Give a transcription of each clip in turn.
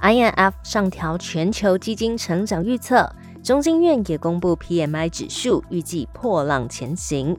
INF 上调全球基金成长预测，中金院也公布 PMI 指数，预计破浪前行。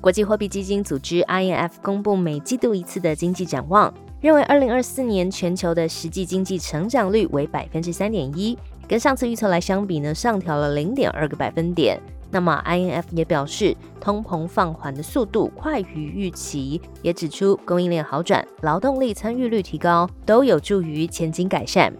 国际货币基金组织 INF 公布每季度一次的经济展望，认为二零二四年全球的实际经济成长率为百分之三点一，跟上次预测来相比呢，上调了零点二个百分点。那么，INF 也表示，通膨放缓的速度快于预期，也指出供应链好转、劳动力参与率提高，都有助于前景改善。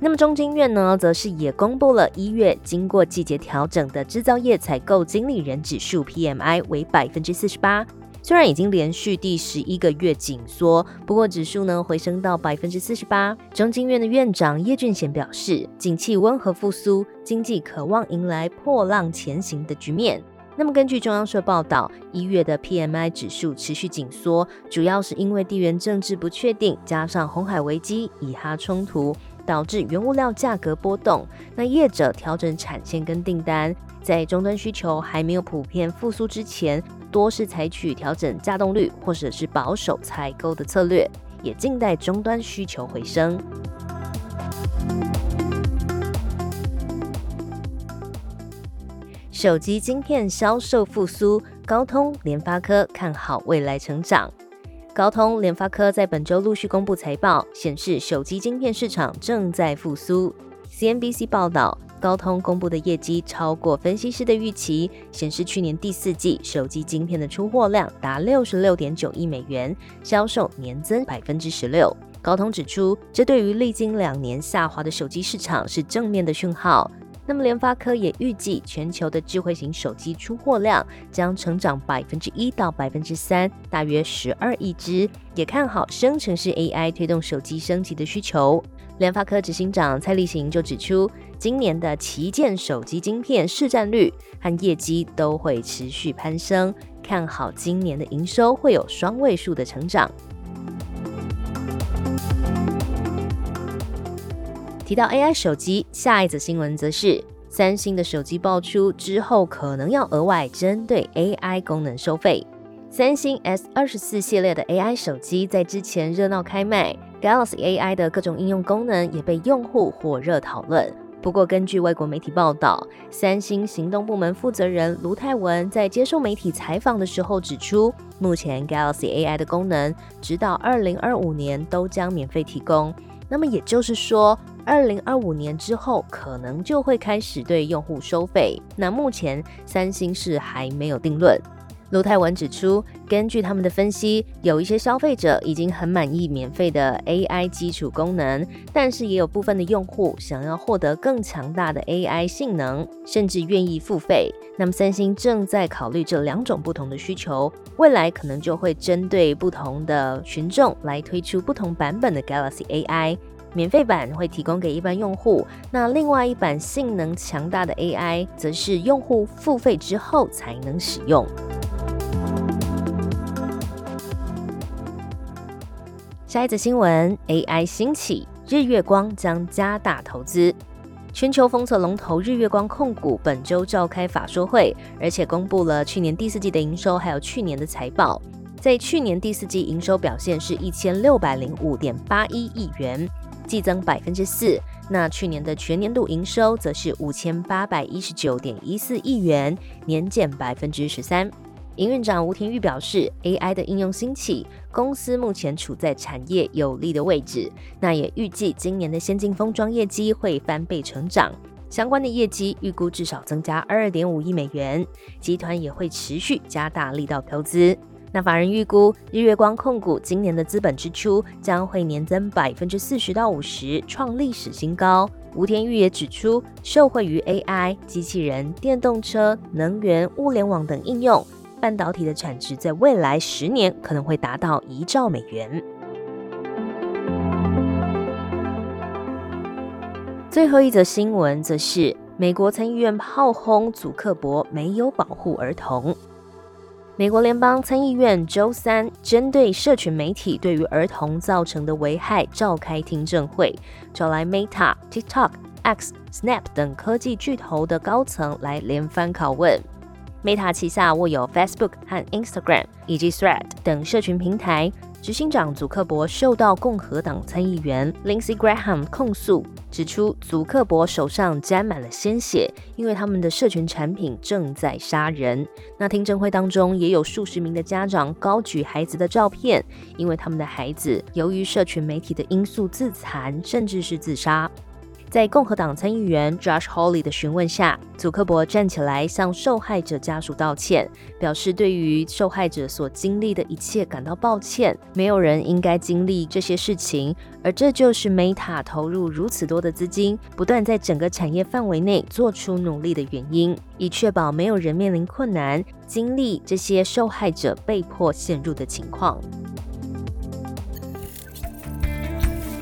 那么，中经院呢，则是也公布了一月经过季节调整的制造业采购经理人指数 PMI 为百分之四十八。虽然已经连续第十一个月紧缩，不过指数呢回升到百分之四十八。中经院的院长叶俊贤表示，景气温和复苏，经济渴望迎来破浪前行的局面。那么根据中央社报道，一月的 PMI 指数持续紧缩，主要是因为地缘政治不确定，加上红海危机、以哈冲突，导致原物料价格波动。那业者调整产线跟订单，在终端需求还没有普遍复苏之前。多是采取调整价动率或者是保守采购的策略，也静待终端需求回升。手机晶片销售复苏，高通、联发科看好未来成长。高通、联发科在本周陆续公布财报，显示手机晶片市场正在复苏。CNBC 报道。高通公布的业绩超过分析师的预期，显示去年第四季手机晶片的出货量达六十六点九亿美元，销售年增百分之十六。高通指出，这对于历经两年下滑的手机市场是正面的讯号。那么，联发科也预计全球的智慧型手机出货量将成长百分之一到百分之三，大约十二亿只，也看好生成式 AI 推动手机升级的需求。联发科执行长蔡立行就指出，今年的旗舰手机晶片市占率和业绩都会持续攀升，看好今年的营收会有双位数的成长。提到 AI 手机，下一则新闻则是三星的手机爆出之后，可能要额外针对 AI 功能收费。三星 S 二十四系列的 AI 手机在之前热闹开卖。Galaxy AI 的各种应用功能也被用户火热讨论。不过，根据外国媒体报道，三星行动部门负责人卢泰文在接受媒体采访的时候指出，目前 Galaxy AI 的功能直到二零二五年都将免费提供。那么也就是说，二零二五年之后可能就会开始对用户收费。那目前三星是还没有定论。卢泰文指出，根据他们的分析，有一些消费者已经很满意免费的 AI 基础功能，但是也有部分的用户想要获得更强大的 AI 性能，甚至愿意付费。那么，三星正在考虑这两种不同的需求，未来可能就会针对不同的群众来推出不同版本的 Galaxy AI。免费版会提供给一般用户，那另外一版性能强大的 AI 则是用户付费之后才能使用。下一则新闻：AI 兴起，日月光将加大投资。全球封测龙头日月光控股本周召开法说会，而且公布了去年第四季的营收，还有去年的财报。在去年第四季营收表现是一千六百零五点八一亿元，季增百分之四。那去年的全年度营收则是五千八百一十九点一四亿元，年减百分之十三。营运长吴廷玉表示，AI 的应用兴起，公司目前处在产业有利的位置。那也预计今年的先进封装业绩会翻倍成长，相关的业绩预估至少增加二点五亿美元。集团也会持续加大力道投资。那法人预估，日月光控股今年的资本支出将会年增百分之四十到五十，创历史新高。吴天玉也指出，受惠于 AI、机器人、电动车、能源、物联网等应用。半导体的产值在未来十年可能会达到一兆美元。最后一则新闻则是美国参议院炮轰祖克伯没有保护儿童。美国联邦参议院周三针对社群媒体对于儿童造成的危害召开听证会，找来 Meta、TikTok、X、Snap 等科技巨头的高层来连番拷问。Meta 旗下握有 Facebook 和 Instagram 以及 Thread 等社群平台。执行长祖克伯受到共和党参议员 Lindsey Graham 控诉，指出祖克伯手上沾满了鲜血，因为他们的社群产品正在杀人。那听证会当中也有数十名的家长高举孩子的照片，因为他们的孩子由于社群媒体的因素自残，甚至是自杀。在共和党参议员 Josh Hawley 的询问下，祖克伯站起来向受害者家属道歉，表示对于受害者所经历的一切感到抱歉。没有人应该经历这些事情，而这就是 Meta 投入如此多的资金，不断在整个产业范围内做出努力的原因，以确保没有人面临困难，经历这些受害者被迫陷入的情况。